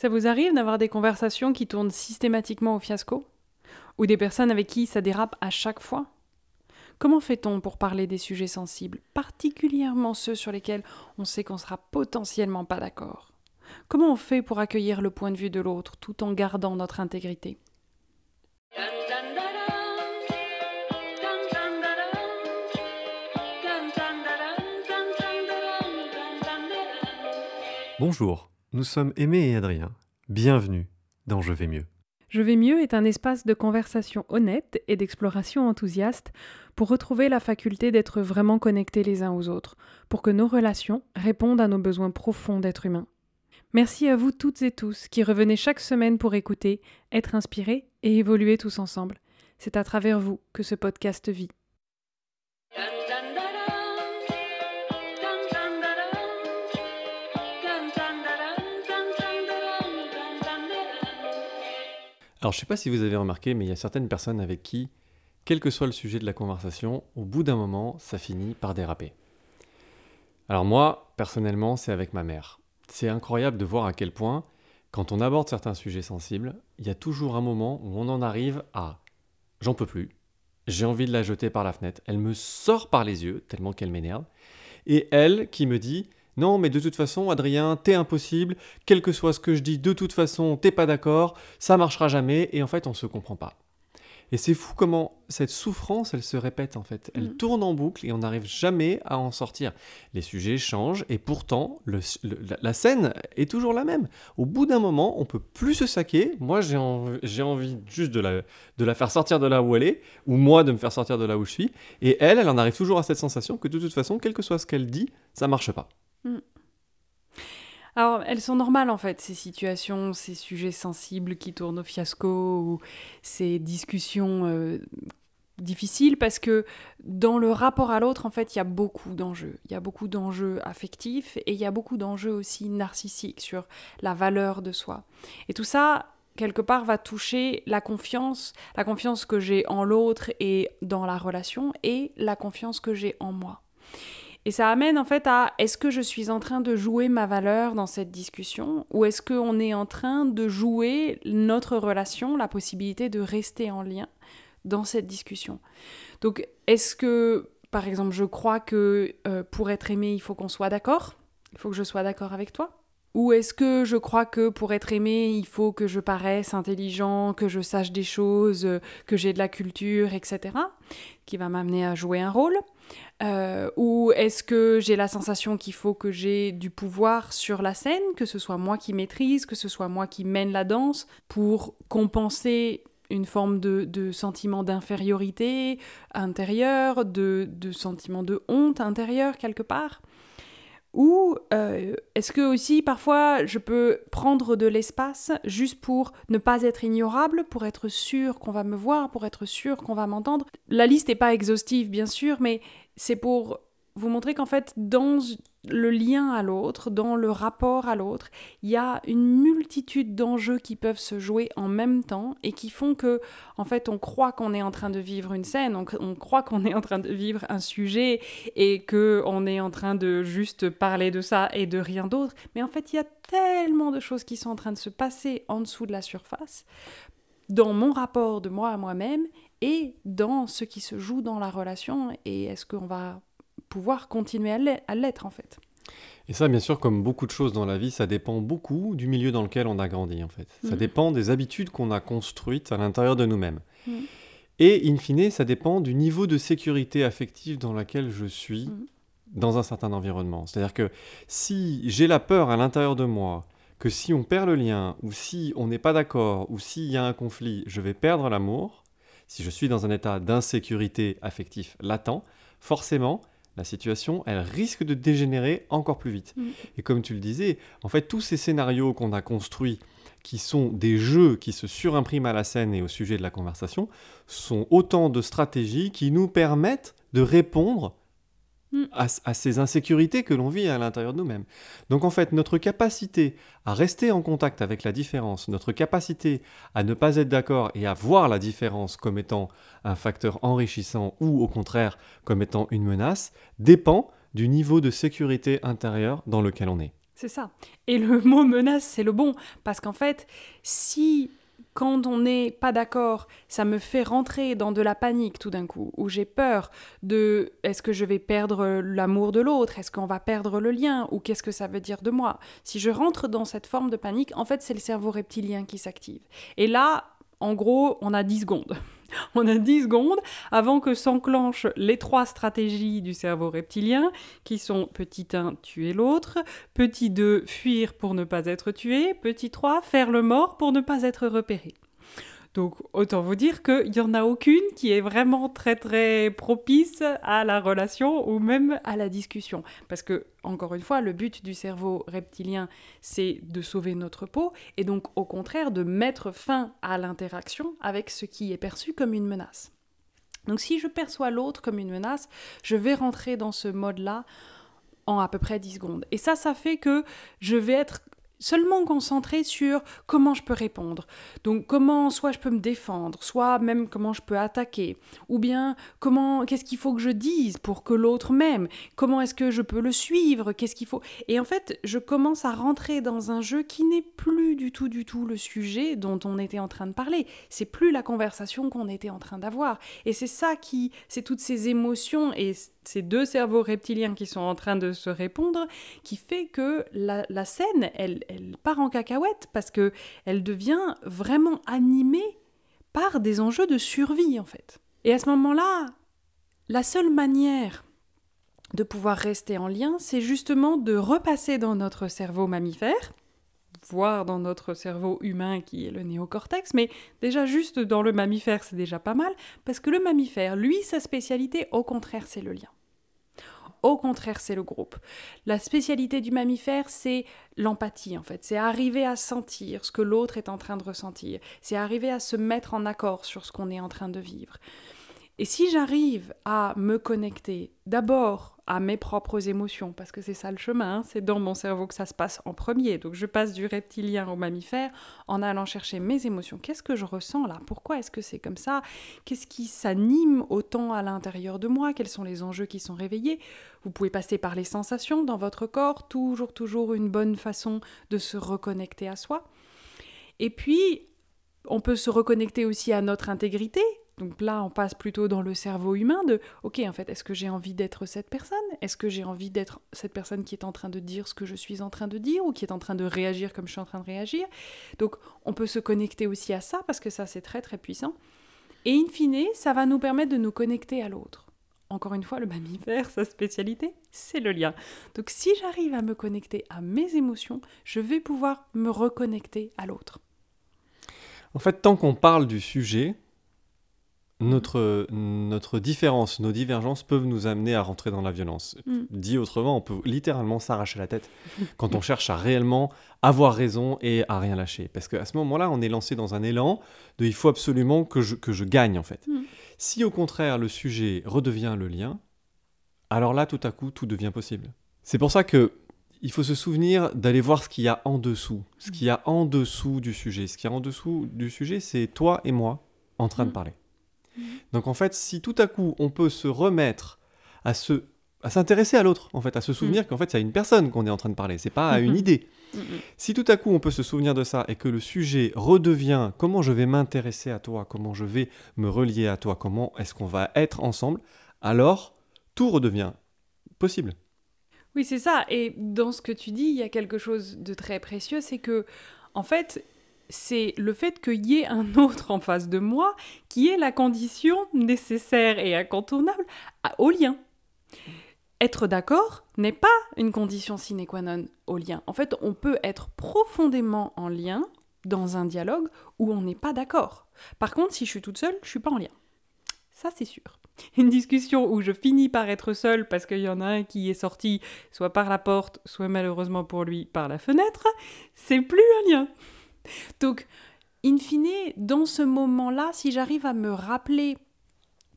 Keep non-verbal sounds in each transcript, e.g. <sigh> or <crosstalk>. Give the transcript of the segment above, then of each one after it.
Ça vous arrive d'avoir des conversations qui tournent systématiquement au fiasco Ou des personnes avec qui ça dérape à chaque fois Comment fait-on pour parler des sujets sensibles, particulièrement ceux sur lesquels on sait qu'on sera potentiellement pas d'accord Comment on fait pour accueillir le point de vue de l'autre tout en gardant notre intégrité Bonjour, nous sommes Aimé et Adrien. Bienvenue dans Je vais mieux. Je vais mieux est un espace de conversation honnête et d'exploration enthousiaste pour retrouver la faculté d'être vraiment connectés les uns aux autres, pour que nos relations répondent à nos besoins profonds d'être humains. Merci à vous toutes et tous qui revenez chaque semaine pour écouter, être inspirés et évoluer tous ensemble. C'est à travers vous que ce podcast vit. Alors je ne sais pas si vous avez remarqué, mais il y a certaines personnes avec qui, quel que soit le sujet de la conversation, au bout d'un moment, ça finit par déraper. Alors moi, personnellement, c'est avec ma mère. C'est incroyable de voir à quel point, quand on aborde certains sujets sensibles, il y a toujours un moment où on en arrive à j'en peux plus, j'ai envie de la jeter par la fenêtre, elle me sort par les yeux tellement qu'elle m'énerve, et elle qui me dit non, mais de toute façon, Adrien, t'es impossible, quel que soit ce que je dis, de toute façon, t'es pas d'accord, ça marchera jamais, et en fait, on se comprend pas. Et c'est fou comment cette souffrance, elle se répète en fait. Elle mm. tourne en boucle et on n'arrive jamais à en sortir. Les sujets changent et pourtant la, scène est toujours la même. Au bout d'un moment, on peut plus se saquer. Moi, j'ai envie juste de la, de la faire sortir de là où elle est, ou moi de me faire sortir de là où je suis. Et elle, elle en arrive toujours à cette sensation que de toute façon, quel que soit ce qu'elle dit, ça marche pas. Mm. Alors, elles sont normales en fait, ces situations, ces sujets sensibles qui tournent au fiasco ou ces discussions euh, difficiles parce que dans le rapport à l'autre, en fait, il y a beaucoup d'enjeux. Il y a beaucoup d'enjeux affectifs et il y a beaucoup d'enjeux aussi narcissiques sur la valeur de soi. Et tout ça, quelque part, va toucher la confiance, la confiance que j'ai en l'autre et dans la relation et la confiance que j'ai en moi. Et ça amène en fait à est-ce que je suis en train de jouer ma valeur dans cette discussion ou est-ce qu'on est en train de jouer notre relation, la possibilité de rester en lien dans cette discussion? Donc est-ce que, par exemple, je crois que euh, pour être aimé, il faut qu'on soit d'accord? Il faut que je sois d'accord avec toi? Ou est-ce que je crois que pour être aimé, il faut que je paraisse intelligent, que je sache des choses, que j'ai de la culture, etc., qui va m'amener à jouer un rôle? Euh, Ou est-ce que j'ai la sensation qu'il faut que j'ai du pouvoir sur la scène, que ce soit moi qui maîtrise, que ce soit moi qui mène la danse, pour compenser une forme de, sentiment d'infériorité intérieur, de, de sentiment de honte intérieure quelque part? Ou euh, est-ce que aussi parfois je peux prendre de l'espace juste pour ne pas être ignorable, pour être sûr qu'on va me voir, pour être sûr qu'on va m'entendre? La liste n'est pas exhaustive bien sûr, mais c'est pour vous montrer qu'en fait, dans le lien à l'autre, dans le rapport à l'autre, il y a une multitude d'enjeux qui peuvent se jouer en même temps et qui font que, en fait, on croit qu'on est en train de vivre une scène, on, croit qu'on est en train de vivre un sujet et que on est en train de juste parler de ça et de rien d'autre. Mais en fait, il y a tellement de choses qui sont en train de se passer en dessous de la surface dans mon rapport de moi à moi-même et dans ce qui se joue dans la relation et est-ce qu'on va pouvoir continuer à l'être en fait. Et ça, bien sûr, comme beaucoup de choses dans la vie, ça dépend beaucoup du milieu dans lequel on a grandi, en fait. Ça mhm. dépend des habitudes qu'on a construites à l'intérieur de nous-mêmes. Mhm. Et, in fine, ça dépend du niveau de sécurité affective dans lequel je suis mhm. dans un certain environnement. C'est-à-dire que si j'ai la peur à l'intérieur de moi que si on perd le lien, ou si on n'est pas d'accord, ou s'il y a un conflit, je vais perdre l'amour, si je suis dans un état d'insécurité affectif latent, forcément, la situation, elle risque de dégénérer encore plus vite. Mm. Et comme tu le disais, en fait, tous ces scénarios qu'on a construits, qui sont des jeux qui se surimpriment à la scène et au sujet de la conversation, sont autant de stratégies qui nous permettent de répondre Mm. à, ces insécurités que l'on vit à l'intérieur de nous-mêmes. Donc en fait, notre capacité à rester en contact avec la différence, notre capacité à ne pas être d'accord et à voir la différence comme étant un facteur enrichissant ou au contraire comme étant une menace, dépend du niveau de sécurité intérieure dans lequel on est. C'est ça. Et le <laughs> mot menace, c'est le bon. Parce qu'en fait, si quand on n'est pas d'accord, ça me fait rentrer dans de la panique tout d'un coup, où j'ai peur de est-ce que je vais perdre l'amour de l'autre, est-ce qu'on va perdre le lien, ou qu'est-ce que ça veut dire de moi? Si je rentre dans cette forme de panique, en fait, c'est le cerveau reptilien qui s'active. Et là, en gros, on a 10 secondes. <laughs> On a 10 secondes avant que s'enclenchent les trois stratégies du cerveau reptilien, qui sont petit 1, tuer l'autre, petit 2, fuir pour ne pas être tué, petit 3, faire le mort pour ne pas être repéré. Donc autant vous dire qu'il n'y en a aucune qui est vraiment très très propice à la relation ou même à la discussion. Parce que, encore une fois, le but du cerveau reptilien, c'est de sauver notre peau et donc au contraire de mettre fin à l'interaction avec ce qui est perçu comme une menace. Donc si je perçois l'autre comme une menace, je vais rentrer dans ce mode-là en à peu près 10 secondes. Et ça, ça fait que je vais être seulement concentré sur comment je peux répondre. Donc comment soit je peux me défendre, soit même comment je peux attaquer, ou bien comment qu'est-ce qu'il faut que je dise pour que l'autre m'aime, comment est-ce que je peux le suivre, qu'est-ce qu'il faut? Et en fait, je commence à rentrer dans un jeu qui n'est plus du tout du tout le sujet dont on était en train de parler. C'est plus la conversation qu'on était en train d'avoir. Et c'est ça qui c'est toutes ces émotions et ces deux cerveaux reptiliens qui sont en train de se répondre, qui fait que la, scène, elle, elle, part en cacahuète parce que elle devient vraiment animée par des enjeux de survie en fait. Et à ce moment-là, la seule manière de pouvoir rester en lien, c'est justement de repasser dans notre cerveau mammifère, voire dans notre cerveau humain qui est le néocortex, mais déjà juste dans le mammifère, c'est déjà pas mal, parce que le mammifère, lui, sa spécialité, au contraire, c'est le lien. Au contraire, c'est le groupe. La spécialité du mammifère, c'est l'empathie en fait. C'est arriver à sentir ce que l'autre est en train de ressentir. C'est arriver à se mettre en accord sur ce qu'on est en train de vivre. Et si j'arrive à me connecter d'abord à mes propres émotions, parce que c'est ça le chemin, hein, c'est dans mon cerveau que ça se passe en premier. Donc je passe du reptilien au mammifère en allant chercher mes émotions. Qu'est-ce que je ressens là? Pourquoi est-ce que c'est comme ça? Qu'est-ce qui s'anime autant à l'intérieur de moi? Quels sont les enjeux qui sont réveillés? Vous pouvez passer par les sensations dans votre corps, toujours, toujours une bonne façon de se reconnecter à soi. Et puis, on peut se reconnecter aussi à notre intégrité, donc là, on passe plutôt dans le cerveau humain de OK, en fait, est-ce que j'ai envie d'être cette personne? Est-ce que j'ai envie d'être cette personne qui est en train de dire ce que je suis en train de dire ou qui est en train de réagir comme je suis en train de réagir? Donc, on peut se connecter aussi à ça parce que ça, c'est très très puissant. Et in fine, ça va nous permettre de nous connecter à l'autre. Encore une fois, le mammifère, <laughs> sa spécialité, c'est le lien. Donc si j'arrive à me connecter à mes émotions, je vais pouvoir me reconnecter à l'autre. En fait, tant qu'on parle du sujet, notre, notre différence, nos divergences peuvent nous amener à rentrer dans la violence. Mm. Dit autrement, on peut littéralement s'arracher la tête <laughs> quand on cherche à réellement avoir raison et à rien lâcher. Parce qu'à ce moment-là, on est lancé dans un élan de il faut absolument que je, que je gagne en fait. Mm. Si au contraire le sujet redevient le lien, alors là tout à coup tout devient possible. C'est pour ça que il faut se souvenir d'aller voir ce qu'il y a en dessous. Ce qu'il y a en dessous du sujet. Ce qu'il y a en dessous du sujet, c'est toi et moi en train de mm. parler. Mhm. Donc en fait, si tout à coup on peut se remettre à se à s'intéresser à l'autre, en fait, à se souvenir mhm. qu'en fait c'est à une personne qu'on est en train de parler, c'est pas à une mhm. idée. Si tout à coup on peut se souvenir de ça et que le sujet redevient comment je vais m'intéresser à toi, comment je vais me relier à toi, comment est-ce qu'on va être ensemble, alors tout redevient possible. Oui, c'est ça. Et dans ce que tu dis, il y a quelque chose de très précieux, c'est que en fait, c'est le fait qu'il y ait un <laughs> autre en face de moi qui est la condition nécessaire et incontournable au lien. Être d'accord n'est pas une condition sine qua non au lien. En fait, on peut être profondément en lien dans un dialogue où on n'est pas d'accord. Par contre, si je suis toute seule, je suis pas en lien. Ça, c'est sûr. <laughs> Une discussion où je finis par être seule parce qu'il y en a un qui est sorti soit par la porte, soit malheureusement pour lui par la fenêtre, c'est plus un lien. Donc, in fine, dans ce moment-là, si j'arrive à me rappeler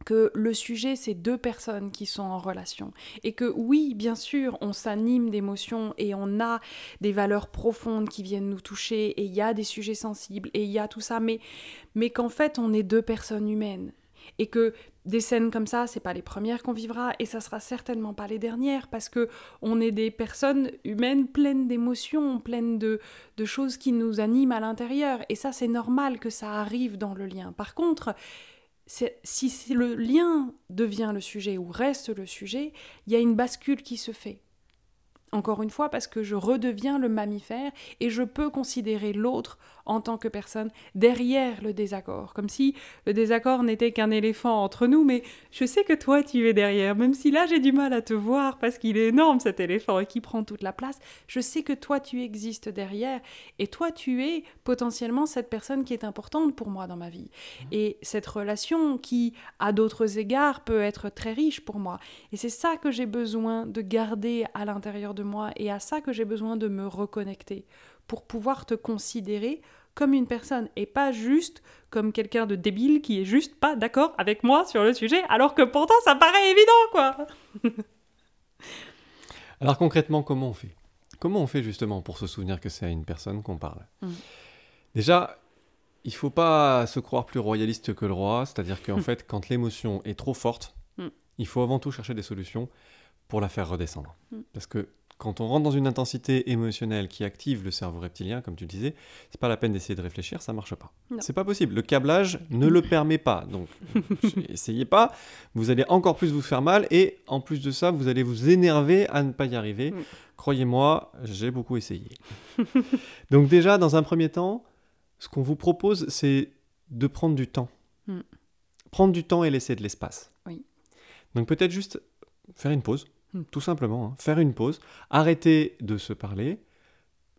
que le sujet, c'est deux personnes qui sont en relation. Et que oui, bien sûr, on s'anime d'émotions et on a des valeurs profondes qui viennent nous toucher et il y a des sujets sensibles et il y a tout ça, mais, mais qu'en fait, on est deux personnes humaines. Et que des scènes comme ça, c'est pas les premières qu'on vivra et ça sera certainement pas les dernières parce que on est des personnes humaines pleines d'émotions, pleines de, de choses qui nous animent à l'intérieur et ça c'est normal que ça arrive dans le lien. Par contre, si le lien devient le sujet ou reste le sujet, il y a une bascule qui se fait. Encore une fois, parce que je redeviens le mammifère et je peux considérer l'autre en tant que personne derrière le désaccord. Comme si le désaccord n'était qu'un éléphant entre nous, mais je sais que toi tu es derrière, même si là j'ai du mal à te voir parce qu'il est énorme cet éléphant et qui prend toute la place. Je sais que toi tu existes derrière et toi tu es potentiellement cette personne qui est importante pour moi dans ma vie. Et cette relation qui, à d'autres égards, peut être très riche pour moi. Et c'est ça que j'ai besoin de garder à l'intérieur de moi et à ça que j'ai besoin de me reconnecter pour pouvoir te considérer comme une personne et pas juste comme quelqu'un de débile qui est juste pas d'accord avec moi sur le sujet alors que pourtant ça paraît évident quoi. <laughs> alors concrètement comment on fait? Comment on fait justement pour se souvenir que c'est à une personne qu'on parle? Mm. Déjà, il faut pas se croire plus royaliste que le roi, c'est-à-dire qu'en fait quand l'émotion est trop forte, mm. il faut avant tout chercher des solutions pour la faire redescendre. Parce que quand on rentre dans une intensité émotionnelle qui active le cerveau reptilien, comme tu le disais, c'est pas la peine d'essayer de réfléchir, ça marche pas. C'est pas possible. Le câblage ne le permet pas. Donc, <laughs> essayez pas. Vous allez encore plus vous faire mal et en plus de ça, vous allez vous énerver à ne pas y arriver. Croyez-moi, j'ai beaucoup essayé. <laughs> donc déjà, dans un premier temps, ce qu'on vous propose, c'est de prendre du temps. Mm. Prendre du temps et laisser de l'espace. Oui. Donc peut-être juste faire une pause. Tout simplement, hein. faire une pause, arrêter de se parler,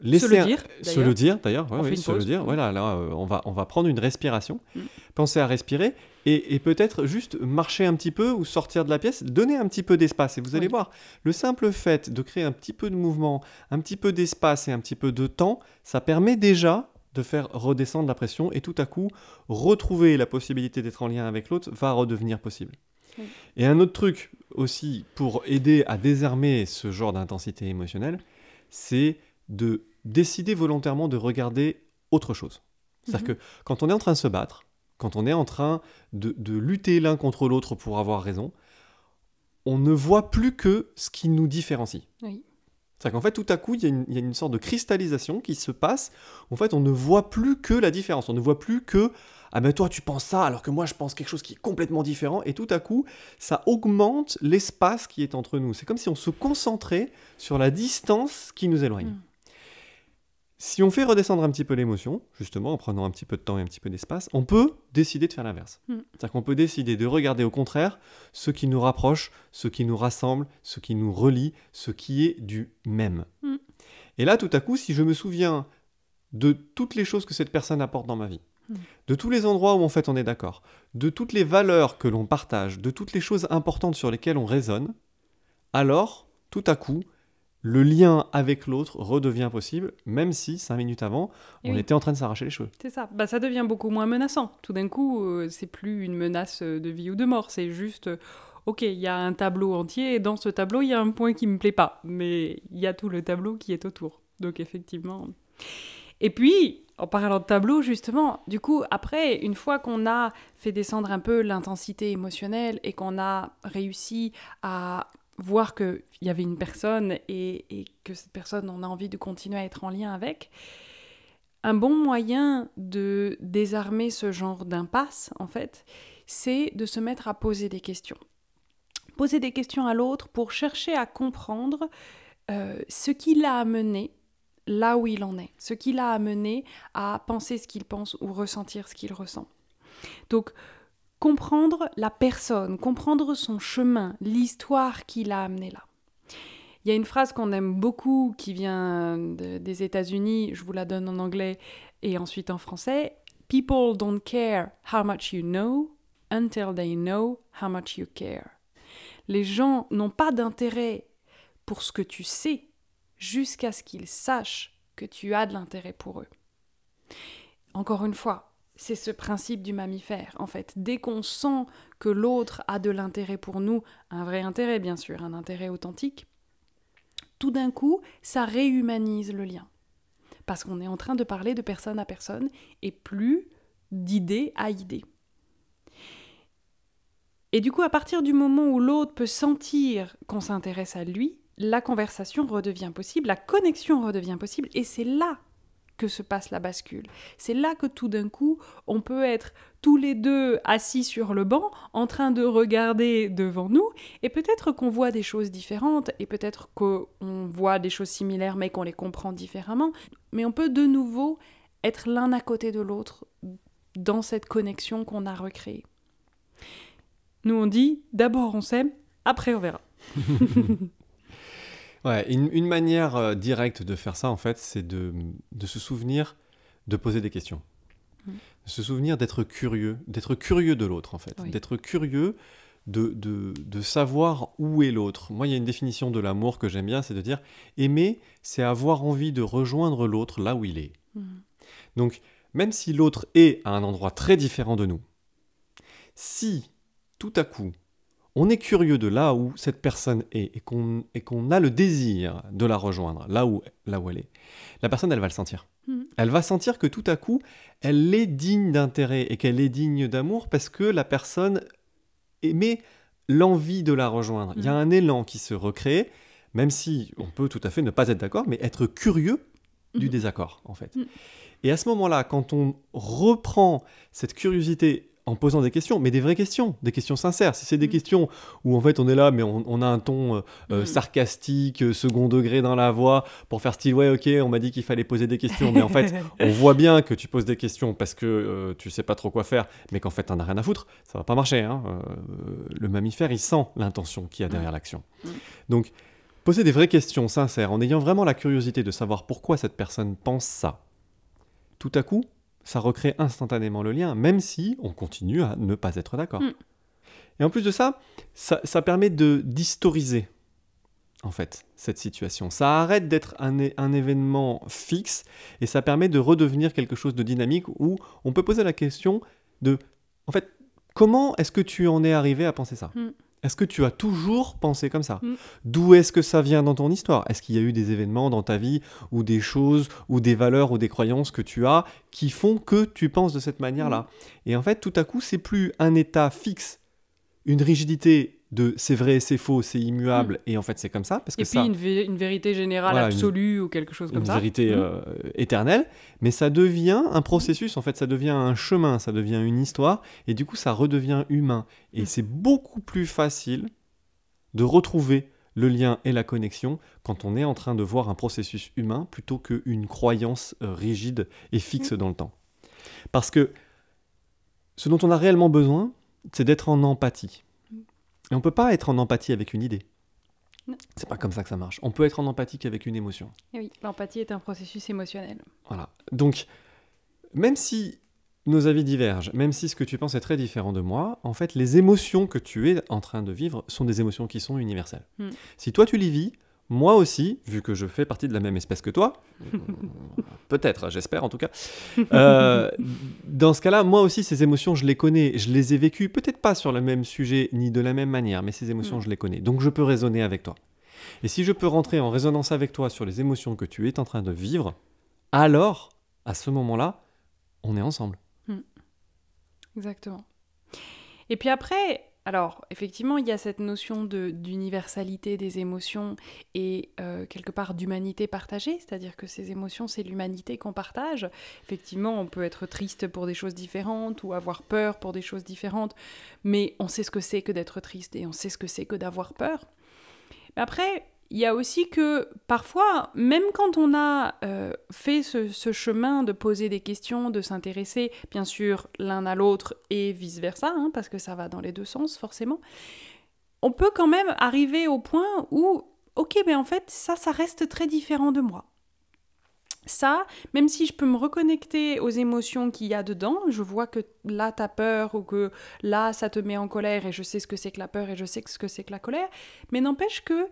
laisser se le dire, se le dire d'ailleurs, oui, se le dire. Voilà, là, euh, on va on va prendre une respiration, hmm. penser à respirer et, peut-être juste marcher un petit peu ou sortir de la pièce, donner un petit peu d'espace et vous allez voir, le simple fait de créer un petit peu de mouvement, un petit peu d'espace et un petit peu de temps, ça permet déjà de faire redescendre la pression et tout à coup retrouver la possibilité d'être en lien avec l'autre va redevenir possible. Et un autre truc aussi pour aider à désarmer ce genre d'intensité émotionnelle, c'est de décider volontairement de regarder autre chose. C'est-à-dire mhm. que quand on est en train de se battre, quand on est en train de, lutter l'un contre l'autre pour avoir raison, on ne voit plus que ce qui nous différencie. C'est-à-dire qu'en fait, tout à coup, il y, a une, sorte de cristallisation qui se passe. En fait, on ne voit plus que la différence. On ne voit plus que ah ben toi tu penses ça alors que moi je pense quelque chose qui est complètement différent et tout à coup ça augmente l'espace qui est entre nous. C'est comme si on se concentrait sur la distance qui nous éloigne. Mm. Si on fait redescendre un petit peu l'émotion, justement en prenant un petit peu de temps et un petit peu d'espace, on peut décider de faire l'inverse. Mm. C'est-à-dire qu'on peut décider de regarder au contraire ce qui nous rapproche, ce qui nous rassemble, ce qui nous relie, ce qui est du même. Mm. Et là, tout à coup, si je me souviens de toutes les choses que cette personne apporte dans ma vie, de tous les endroits où en fait on est d'accord, de toutes les valeurs que l'on partage, de toutes les choses importantes sur lesquelles on raisonne, alors, tout à coup, le lien avec l'autre redevient possible, même si cinq minutes avant, on était en train de s'arracher les cheveux. C'est ça. Bah, ça devient beaucoup moins menaçant. Tout d'un coup, euh, c'est plus une menace de vie ou de mort. C'est juste, euh, ok, il y a un tableau entier et dans ce tableau, il y a un point qui me plaît pas, mais il y a tout le tableau qui est autour. Donc effectivement. Et puis, en parlant de tableau, justement, du coup, après, une fois qu'on a fait descendre un peu l'intensité émotionnelle et qu'on a réussi à voir qu'il y avait une personne et, que cette personne, on a envie de continuer à être en lien avec, un bon moyen de désarmer ce genre d'impasse, en fait, c'est de se mettre à poser des questions. Poser des questions à l'autre pour chercher à comprendre euh, ce qui l'a amené là où il en est, ce qui l'a amené à penser ce qu'il pense ou ressentir ce qu'il ressent. Donc, comprendre la personne, comprendre son chemin, l'histoire qui l'a amené là. Il y a une phrase qu'on aime beaucoup qui vient des États-Unis, je vous la donne en anglais et ensuite en français. People don't care how much you know until they know how much you care. Les gens n'ont pas d'intérêt pour ce que tu sais jusqu'à ce qu'ils sachent que tu as de l'intérêt pour eux. Encore une fois, c'est ce principe du mammifère. En fait, dès qu'on sent que l'autre a de l'intérêt pour nous, un vrai intérêt bien sûr, un intérêt authentique, tout d'un coup, ça réhumanise le lien. Parce qu'on est en train de parler de personne à personne et plus d'idée à idée. Et du coup, à partir du moment où l'autre peut sentir qu'on s'intéresse à lui, la conversation redevient possible, la connexion redevient possible, et c'est là que se passe la bascule. C'est là que tout d'un coup, on peut être tous les deux assis sur le banc, en train de regarder devant nous, et peut-être qu'on voit des choses différentes, et peut-être qu'on voit des choses similaires, mais qu'on les comprend différemment, mais on peut de nouveau être l'un à côté de l'autre dans cette connexion qu'on a recréée. Nous on dit, d'abord on s'aime, après on verra. <laughs> Ouais, une, manière euh, directe de faire ça, en fait, c'est de, se souvenir de poser des questions. Mm. De se souvenir d'être curieux, d'être curieux de l'autre, en fait. D'être curieux de, de, savoir où est l'autre. Moi, il y a une définition de l'amour que j'aime bien, c'est de dire aimer, c'est avoir envie de rejoindre l'autre là où il est. Mm. Donc, même si l'autre est à un endroit très différent de nous, si tout à coup, on est curieux de là où cette personne est et qu'on a le désir de la rejoindre, là où, là où elle est, la personne, elle va le sentir. Hmm. Elle va sentir que tout à coup, elle est digne d'intérêt et qu'elle est digne d'amour parce que la personne émet l'envie de la rejoindre. Il y a hmm. un élan qui se recrée, même si on peut tout à fait ne pas être d'accord, mais être curieux du hmm. désaccord, en fait. Et à ce moment-là, quand on reprend cette curiosité en posant des questions, mais des vraies questions, des questions sincères. Si c'est des mm. questions où en fait on est là, mais on, a un ton euh, euh, mm. sarcastique, euh, second degré dans la voix, pour faire style ouais ok, on m'a dit qu'il fallait poser des questions, mais en fait <laughs> on voit bien que tu poses des questions parce que tu sais pas trop quoi faire, mais qu'en fait t'en as rien à foutre, ça va pas marcher. Hein. le mammifère il sent l'intention qu'il y a derrière mm. l'action. Donc poser des vraies questions sincères, en ayant vraiment la curiosité de savoir pourquoi cette personne pense ça. Tout à coup, ça recrée instantanément le lien, même si on continue à ne pas être d'accord. Mm. Et en plus de ça, ça, permet de d'historiser en fait cette situation. Ça arrête d'être un, un, événement fixe et ça permet de redevenir quelque chose de dynamique où on peut poser la question de, en fait, comment est-ce que tu en es arrivé à penser ça? Mm. Est-ce que tu as toujours pensé comme ça mm. D'où est-ce que ça vient dans ton histoire? Est-ce qu'il y a eu des événements dans ta vie ou des choses ou des valeurs ou des croyances que tu as qui font que tu penses de cette manière-là? Mm. Et en fait, tout à coup, c'est plus un état fixe, une rigidité de c'est vrai, c'est faux, c'est immuable, mm. et en fait c'est comme ça. Parce que et puis une, vérité générale absolue ou quelque chose comme ça. Une vérité mm. euh, éternelle, mais ça devient un processus, en fait ça devient un chemin, ça devient une histoire, et du coup ça redevient humain. Et mm. c'est beaucoup plus facile de retrouver le lien et la connexion quand on est en train de voir un processus humain plutôt qu'une croyance euh, rigide et fixe dans le temps. Parce que ce dont on a réellement besoin, c'est d'être en empathie. Et on peut pas être en empathie avec une idée. C'est pas comme ça que ça marche. On peut être en empathie qu'avec une émotion. Et oui, l'empathie est un processus émotionnel. Voilà. Donc, même si nos avis divergent, même si ce que tu penses est très différent de moi, en fait, les émotions que tu es en train de vivre sont des émotions qui sont universelles. Hmm. Si toi tu les vis, moi aussi, vu que je fais partie de la même espèce que toi, <laughs> peut-être, j'espère en tout cas, euh, dans ce cas-là, moi aussi, ces émotions, je les connais, je les ai vécues, peut-être pas sur le même sujet ni de la même manière, mais ces émotions, mm. je les connais. Donc je peux raisonner avec toi. Et si je peux rentrer en résonance avec toi sur les émotions que tu es en train de vivre, alors, à ce moment-là, on est ensemble. Mm. Exactement. Et puis après, alors, effectivement, il y a cette notion d'universalité des émotions et euh, quelque part d'humanité partagée, c'est-à-dire que ces émotions, c'est l'humanité qu'on partage. Effectivement, on peut être triste pour des choses différentes ou avoir peur pour des choses différentes, mais on sait ce que c'est que d'être triste et on sait ce que c'est que d'avoir peur. Après, il y a aussi que parfois, même quand on a euh, fait ce, chemin de poser des questions, de s'intéresser, bien sûr, l'un à l'autre et vice-versa, hein, parce que ça va dans les deux sens, forcément, on peut quand même arriver au point où, ok, mais en fait, ça, ça reste très différent de moi. Ça, même si je peux me reconnecter aux émotions qu'il y a dedans, je vois que là, tu as peur ou que là, ça te met en colère et je sais ce que c'est que la peur et je sais ce que c'est que la colère, mais n'empêche que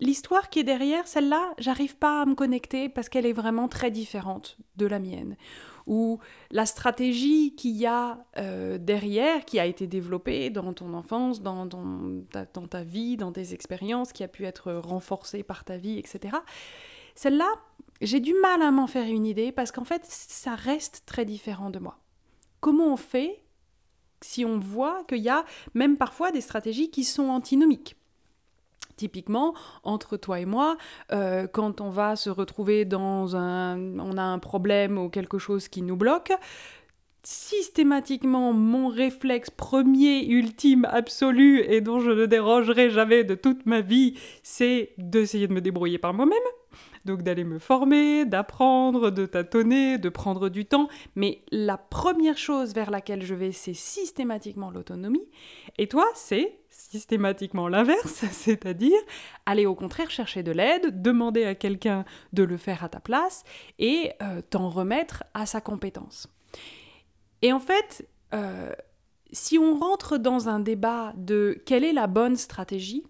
l'histoire qui est derrière, celle-là, j'arrive pas à me connecter parce qu'elle est vraiment très différente de la mienne. Ou la stratégie qu'il y a euh, derrière, qui a été développée dans ton enfance, dans, dans ta vie, dans tes expériences, qui a pu être renforcée par ta vie, etc. Celle-là, j'ai du mal à m'en faire une idée parce qu'en fait, ça reste très différent de moi. Comment on fait si on voit qu'il y a même parfois des stratégies qui sont antinomiques? Typiquement, entre toi et moi, euh, quand on va se retrouver dans un... on a un problème ou quelque chose qui nous bloque, systématiquement mon réflexe premier, ultime, absolu et dont je ne dérogerai jamais de toute ma vie, c'est d'essayer de me débrouiller par moi-même. Donc d'aller me former, d'apprendre, de tâtonner, de prendre du temps. Mais la première chose vers laquelle je vais, c'est systématiquement l'autonomie. Et toi, c'est systématiquement l'inverse, <laughs> c'est-à-dire aller au contraire chercher de l'aide, demander à quelqu'un de le faire à ta place et euh, t'en remettre à sa compétence. Et en fait, euh, si on rentre dans un débat de quelle est la bonne stratégie,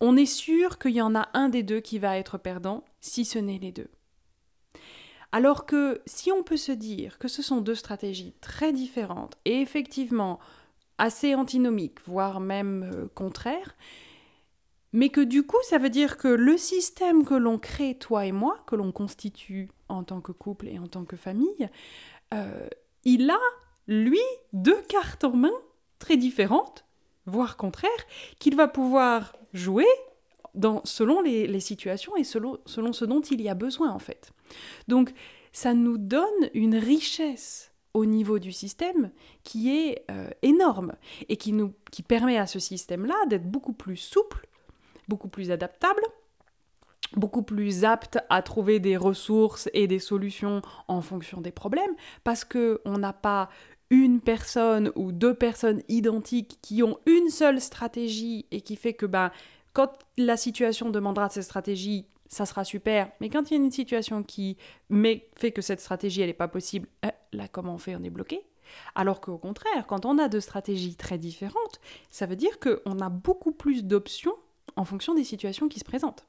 on est sûr qu'il y en a un des deux qui va être perdant, si ce n'est les deux. Alors que si on peut se dire que ce sont deux stratégies très différentes et effectivement assez antinomiques, voire même euh, contraires, mais que du coup ça veut dire que le système que l'on crée, toi et moi, que l'on constitue en tant que couple et en tant que famille, euh, il a, lui, deux cartes en main très différentes, voire contraires, qu'il va pouvoir jouer dans, selon les, situations et selon, selon, ce dont il y a besoin en fait. Donc ça nous donne une richesse au niveau du système qui est euh, énorme et qui, nous, qui permet à ce système-là d'être beaucoup plus souple, beaucoup plus adaptable, beaucoup plus apte à trouver des ressources et des solutions en fonction des problèmes, parce que on n'a pas une personne ou deux personnes identiques qui ont une seule stratégie et qui fait que ben, quand la situation demandera cette stratégie, ça sera super, mais quand il y a une situation qui fait que cette stratégie elle n'est pas possible, eh, là comment on fait? On est bloqué? Alors qu'au contraire, quand on a deux stratégies très différentes, ça veut dire qu'on a beaucoup plus d'options en fonction des situations qui se présentent.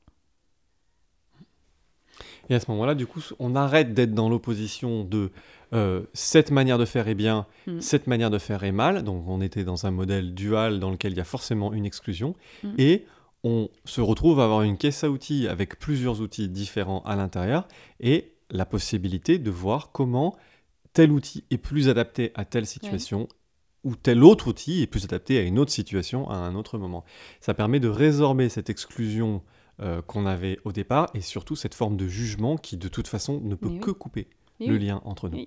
Et à ce moment-là, du coup, on arrête d'être dans l'opposition de euh, cette manière de faire est bien, mm. cette manière de faire est mal. Donc on était dans un modèle dual dans lequel il y a forcément une exclusion. Mm. Et on se retrouve à avoir une caisse à outils avec plusieurs outils différents à l'intérieur et la possibilité de voir comment tel outil est plus adapté à telle situation ou tel autre outil est plus adapté à une autre situation à un autre moment. Ça permet de résorber cette exclusion euh, qu'on avait au départ et surtout cette forme de jugement qui de toute façon ne peut que couper le lien entre nous.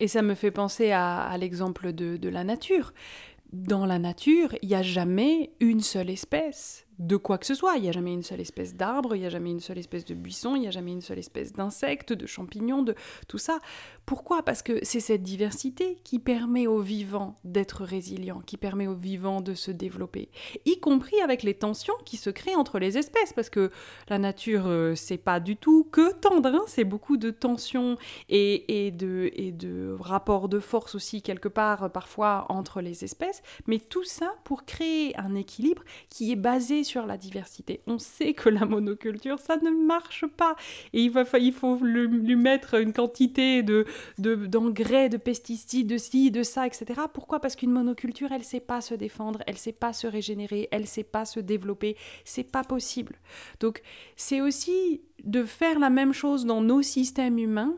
Et ça me fait penser à, l'exemple de, la nature. Dans la nature, il n'y a jamais une seule espèce de quoi que ce soit. Il n'y a jamais une seule espèce d'arbre, il n'y a jamais une seule espèce de buisson, il n'y a jamais une seule espèce d'insecte, de champignon, de tout ça. Pourquoi? Parce que c'est cette diversité qui permet aux vivants d'être résilients, qui permet aux vivants de se développer, y compris avec les tensions qui se créent entre les espèces, parce que la nature, euh, c'est pas du tout que tendre, hein. c'est beaucoup de tensions et, de, et de rapports de force aussi quelque part parfois entre les espèces, mais tout ça pour créer un équilibre qui est basé sur la diversité. On sait que la monoculture, ça ne marche pas, et il, va, faut lui mettre une quantité de d'engrais, de, pesticides, de ci, de ça, etc. Pourquoi? Parce qu'une monoculture, elle ne sait pas se défendre, elle ne sait pas se régénérer, elle ne sait pas se développer. C'est pas possible. Donc, c'est aussi de faire la même chose dans nos systèmes humains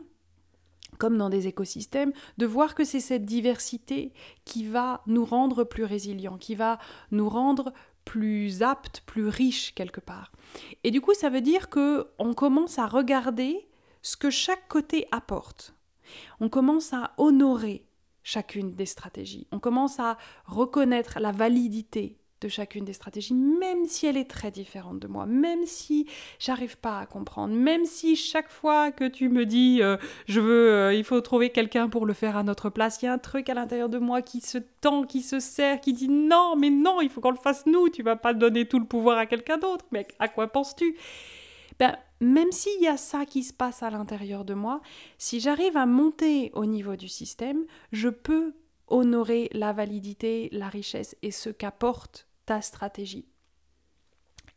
comme dans des écosystèmes, de voir que c'est cette diversité qui va nous rendre plus résilients, qui va nous rendre plus aptes, plus riches quelque part. Et du coup, ça veut dire que on commence à regarder ce que chaque côté apporte on commence à honorer chacune des stratégies. On commence à reconnaître la validité de chacune des stratégies, même si elle est très différente de moi, même si j'arrive pas à comprendre, même si chaque fois que tu me dis euh, je veux, euh, il faut trouver quelqu'un pour le faire à notre place, il y a un truc à l'intérieur de moi qui se tend, qui se serre, qui dit non, mais non, il faut qu'on le fasse nous, tu vas pas donner tout le pouvoir à quelqu'un d'autre, mais à quoi penses-tu? Ben, même s'il y a ça qui se passe à l'intérieur de moi, si j'arrive à monter au niveau du système, je peux honorer la validité, la richesse et ce qu'apporte ta stratégie.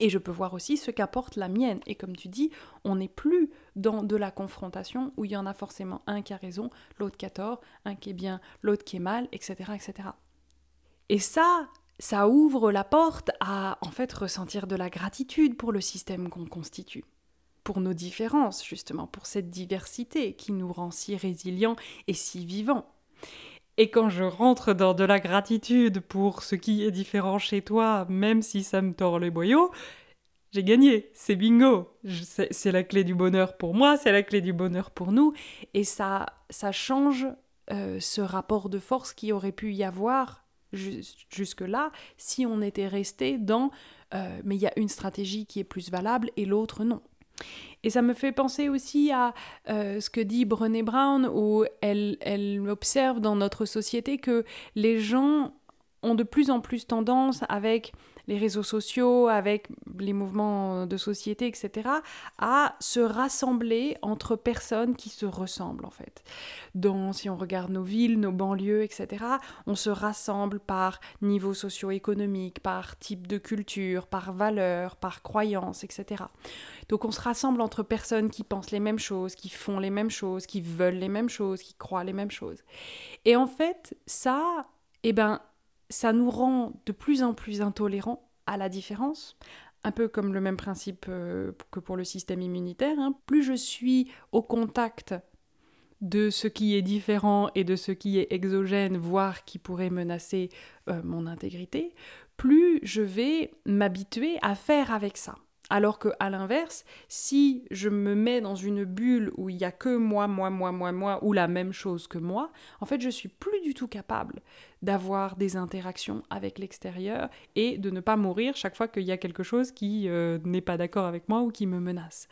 Et je peux voir aussi ce qu'apporte la mienne. Et comme tu dis, on n'est plus dans de la confrontation où il y en a forcément un qui a raison, l'autre qui a tort, un qui est bien, l'autre qui est mal, etc., etc. Et ça, ça ouvre la porte à en fait ressentir de la gratitude pour le système qu'on constitue pour nos différences, justement, pour cette diversité qui nous rend si résilients et si vivants. Et quand je rentre dans de la gratitude pour ce qui est différent chez toi, même si ça me tord les boyaux, j'ai gagné, c'est bingo. C'est la clé du bonheur pour moi, c'est la clé du bonheur pour nous. Et ça, ça change euh, ce rapport de force qui aurait pu y avoir jusque-là si on était resté dans euh, mais il y a une stratégie qui est plus valable et l'autre non. Et ça me fait penser aussi à euh, ce que dit Brené Brown, où elle, elle observe dans notre société que les gens ont de plus en plus tendance avec les réseaux sociaux, avec les mouvements de société, etc., à se rassembler entre personnes qui se ressemblent en fait. Donc si on regarde nos villes, nos banlieues, etc., on se rassemble par niveau socio-économique, par type de culture, par valeur, par croyance, etc. Donc on se rassemble entre personnes qui pensent les mêmes choses, qui font les mêmes choses, qui veulent les mêmes choses, qui croient les mêmes choses. Et en fait, ça, eh ben, ça nous rend de plus en plus intolérants à la différence, un peu comme le même principe euh, que pour le système immunitaire. Hein. Plus je suis au contact de ce qui est différent et de ce qui est exogène, voire qui pourrait menacer euh, mon intégrité, plus je vais m'habituer à faire avec ça. Alors que à l'inverse, si je me mets dans une bulle où il y a que moi, moi, moi, moi, moi, ou la même chose que moi, en fait, je suis plus du tout capable d'avoir des interactions avec l'extérieur et de ne pas mourir chaque fois qu'il y a quelque chose qui euh, n'est pas d'accord avec moi ou qui me menace.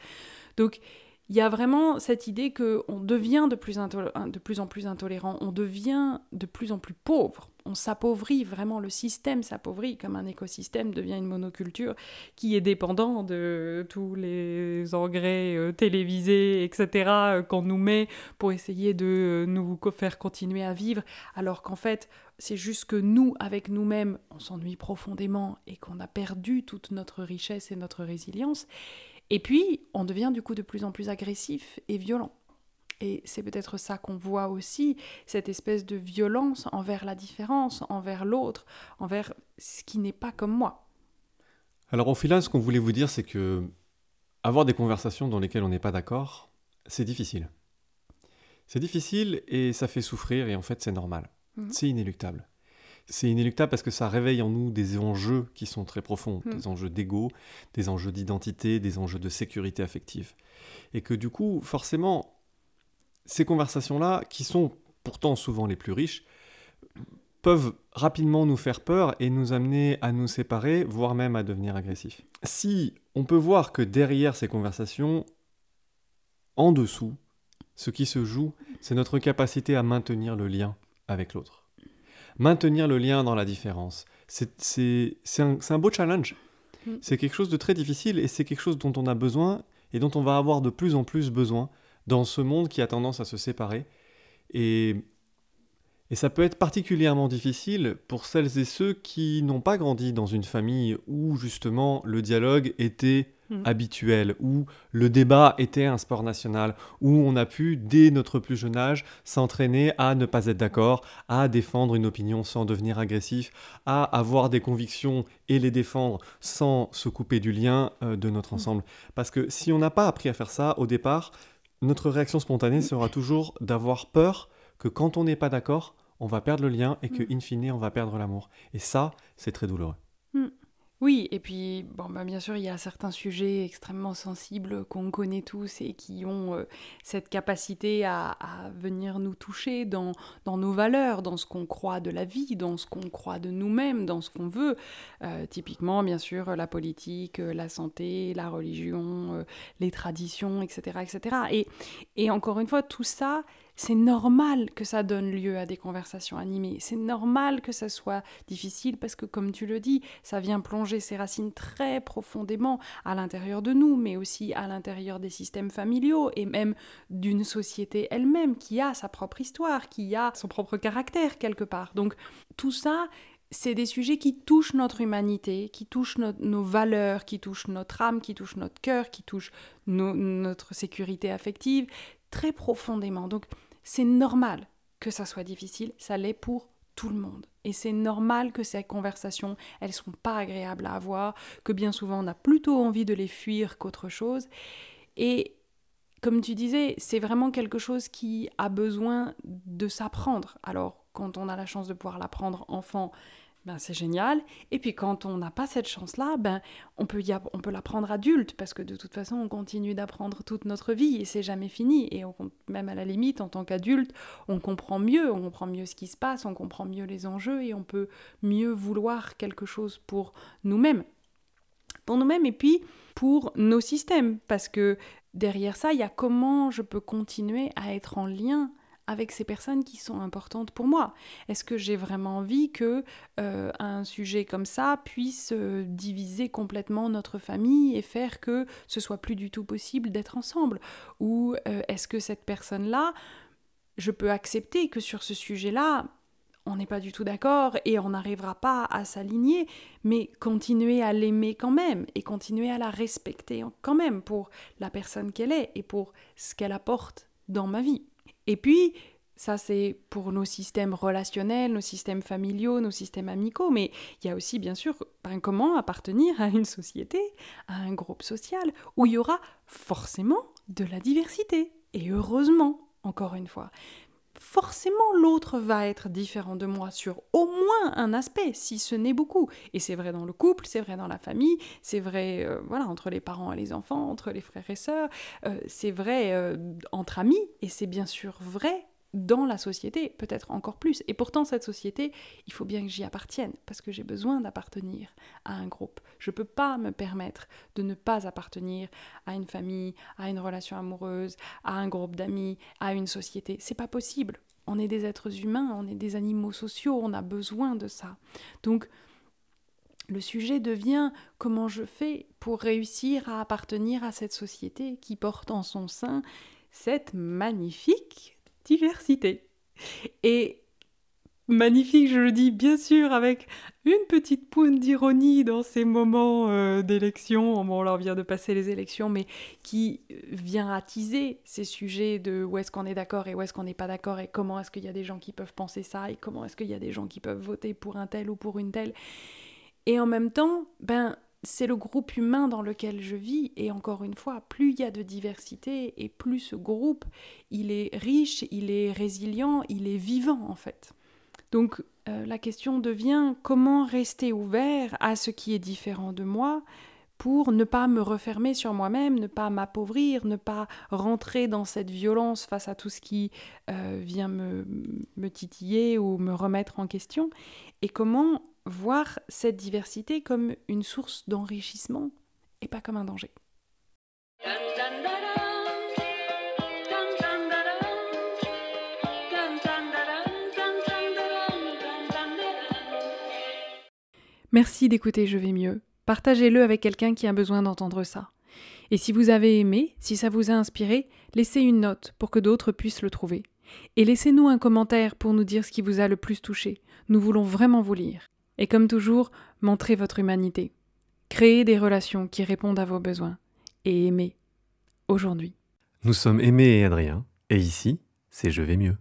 Donc, il y a vraiment cette idée qu'on devient de plus, de plus en plus intolérant, on devient de plus en plus pauvre, on s'appauvrit, vraiment le système s'appauvrit, comme un écosystème devient une monoculture qui est dépendant de tous les engrais euh, télévisés, etc., euh, qu'on nous met pour essayer de euh, nous faire continuer à vivre, alors qu'en fait, c'est juste que nous, avec nous-mêmes, on s'ennuie profondément et qu'on a perdu toute notre richesse et notre résilience. Et puis, on devient du coup de plus en plus agressif et violent. Et c'est peut-être ça qu'on voit aussi, cette espèce de violence envers la différence, envers l'autre, envers ce qui n'est pas comme moi. Alors au final, ce qu'on voulait vous dire, c'est que avoir des conversations dans lesquelles on n'est pas d'accord, c'est difficile. C'est difficile et ça fait souffrir et en fait c'est normal. Mhm. C'est inéluctable. C'est inéluctable parce que ça réveille en nous des enjeux qui sont très profonds, hmm. des enjeux d'ego, des enjeux d'identité, des enjeux de sécurité affective. Et que du coup, forcément, ces conversations-là, qui sont pourtant souvent les plus riches, peuvent rapidement nous faire peur et nous amener à nous séparer, voire même à devenir agressifs. Si on peut voir que derrière ces conversations, en dessous, ce qui se joue, c'est notre capacité à maintenir le lien avec l'autre maintenir le lien dans la différence. C'est un, un, beau challenge. Mm. C'est quelque chose de très difficile et c'est quelque chose dont on a besoin et dont on va avoir de plus en plus besoin dans ce monde qui a tendance à se séparer. Et, et ça peut être particulièrement difficile pour celles et ceux qui n'ont pas grandi dans une famille où justement le dialogue était Mm. habituel, où le débat était un sport national, où on a pu, dès notre plus jeune âge, s'entraîner à ne pas être d'accord, à défendre une opinion sans devenir agressif, à avoir des convictions et les défendre sans se couper du lien euh, de notre mm. ensemble. Parce que si on n'a pas appris à faire ça au départ, notre réaction spontanée sera toujours d'avoir peur que quand on n'est pas d'accord, on va perdre le lien et que, in fine, on va perdre l'amour. Et ça, c'est très douloureux. Oui, et puis, bon, bah, bien sûr, il y a certains sujets extrêmement sensibles qu'on connaît tous et qui ont euh, cette capacité à, venir nous toucher dans, dans nos valeurs, dans ce qu'on croit de la vie, dans ce qu'on croit de nous-mêmes, dans ce qu'on veut. Euh, typiquement, bien sûr, la politique, euh, la santé, la religion, les traditions, etc. etc. Et, et encore une fois, tout ça, c'est normal que ça donne lieu à des conversations animées. C'est normal que ça soit difficile parce que, comme tu le dis, ça vient plonger ses racines très profondément à l'intérieur de nous, mais aussi à l'intérieur des systèmes familiaux et même d'une société elle-même qui a sa propre histoire, qui a son propre caractère quelque part. Donc tout ça, c'est des sujets qui touchent notre humanité, qui touchent nos valeurs, qui touchent notre âme, qui touchent notre cœur, qui touchent notre sécurité affective très profondément. Donc c'est normal que ça soit difficile, ça l'est pour tout le monde. Et c'est normal que ces conversations, elles sont pas agréables à avoir, que bien souvent on a plutôt envie de les fuir qu'autre chose. Et comme tu disais, c'est vraiment quelque chose qui a besoin de s'apprendre. Alors, quand on a la chance de pouvoir l'apprendre enfant, ben c'est génial. Et puis quand on n'a pas cette chance-là, ben on peut, y on peut l'apprendre adulte, parce que de toute façon, on continue d'apprendre toute notre vie et c'est jamais fini. Et même à la limite, en tant qu'adulte, on comprend mieux, on comprend mieux ce qui se passe, on comprend mieux les enjeux et on peut mieux vouloir quelque chose pour nous-mêmes. Pour nous-mêmes et puis pour nos systèmes, parce que derrière ça, il y a comment je peux continuer à être en lien avec ces personnes qui sont importantes pour moi Est-ce que j'ai vraiment envie que euh, un sujet comme ça puisse euh, diviser complètement notre famille et faire que ce soit plus du tout possible d'être ensemble? Ou euh, est-ce que cette personne-là, je peux accepter que sur ce sujet-là, on n'est pas du tout d'accord et on n'arrivera pas à s'aligner, mais continuer à l'aimer quand même et continuer à la respecter quand même pour la personne qu'elle est et pour ce qu'elle apporte dans ma vie? Et puis, ça c'est pour nos systèmes relationnels, nos systèmes familiaux, nos systèmes amicaux, mais il y a aussi bien sûr ben, comment appartenir à une société, à un groupe social, où il y aura forcément de la diversité. Et heureusement, encore une fois. Forcément, l'autre va être différent de moi sur au moins un aspect, si ce n'est beaucoup. Et c'est vrai dans le couple, c'est vrai dans la famille, c'est vrai euh, voilà entre les parents et les enfants, entre les frères et sœurs, euh, c'est vrai euh, entre amis, et c'est bien sûr vrai dans la société, peut-être encore plus. Et pourtant, cette société, il faut bien que j'y appartienne, parce que j'ai besoin d'appartenir à un groupe. Je ne peux pas me permettre de ne pas appartenir à une famille, à une relation amoureuse, à un groupe d'amis, à une société. C'est pas possible. On est des êtres humains, on est des animaux sociaux, on a besoin de ça. Donc, le sujet devient comment je fais pour réussir à appartenir à cette société qui porte en son sein cette magnifique diversité. Et magnifique, je le dis bien sûr avec une petite pointe d'ironie dans ces moments euh, d'élection, bon, on leur vient de passer les élections, mais qui vient attiser ces sujets de où est-ce qu'on est d'accord et où est-ce qu'on n'est pas d'accord et comment est-ce qu'il y a des gens qui peuvent penser ça et comment est-ce qu'il y a des gens qui peuvent voter pour un tel ou pour une telle. Et en même temps, ben c'est le groupe humain dans lequel je vis et encore une fois, plus il y a de diversité et plus ce groupe, il est riche, il est résilient, il est vivant en fait. Donc euh, la question devient comment rester ouvert à ce qui est différent de moi pour ne pas me refermer sur moi-même, ne pas m'appauvrir, ne pas rentrer dans cette violence face à tout ce qui euh, vient me, me titiller ou me remettre en question, et comment voir cette diversité comme une source d'enrichissement et pas comme un danger. Merci d'écouter Je vais mieux. Partagez-le avec quelqu'un qui a besoin d'entendre ça. Et si vous avez aimé, si ça vous a inspiré, laissez une note pour que d'autres puissent le trouver. Et laissez-nous un commentaire pour nous dire ce qui vous a le plus touché. Nous voulons vraiment vous lire. Et comme toujours, montrez votre humanité. Créez des relations qui répondent à vos besoins. Et aimez. Aujourd'hui. Nous sommes Aimé et Adrien. Et ici, c'est Je vais mieux.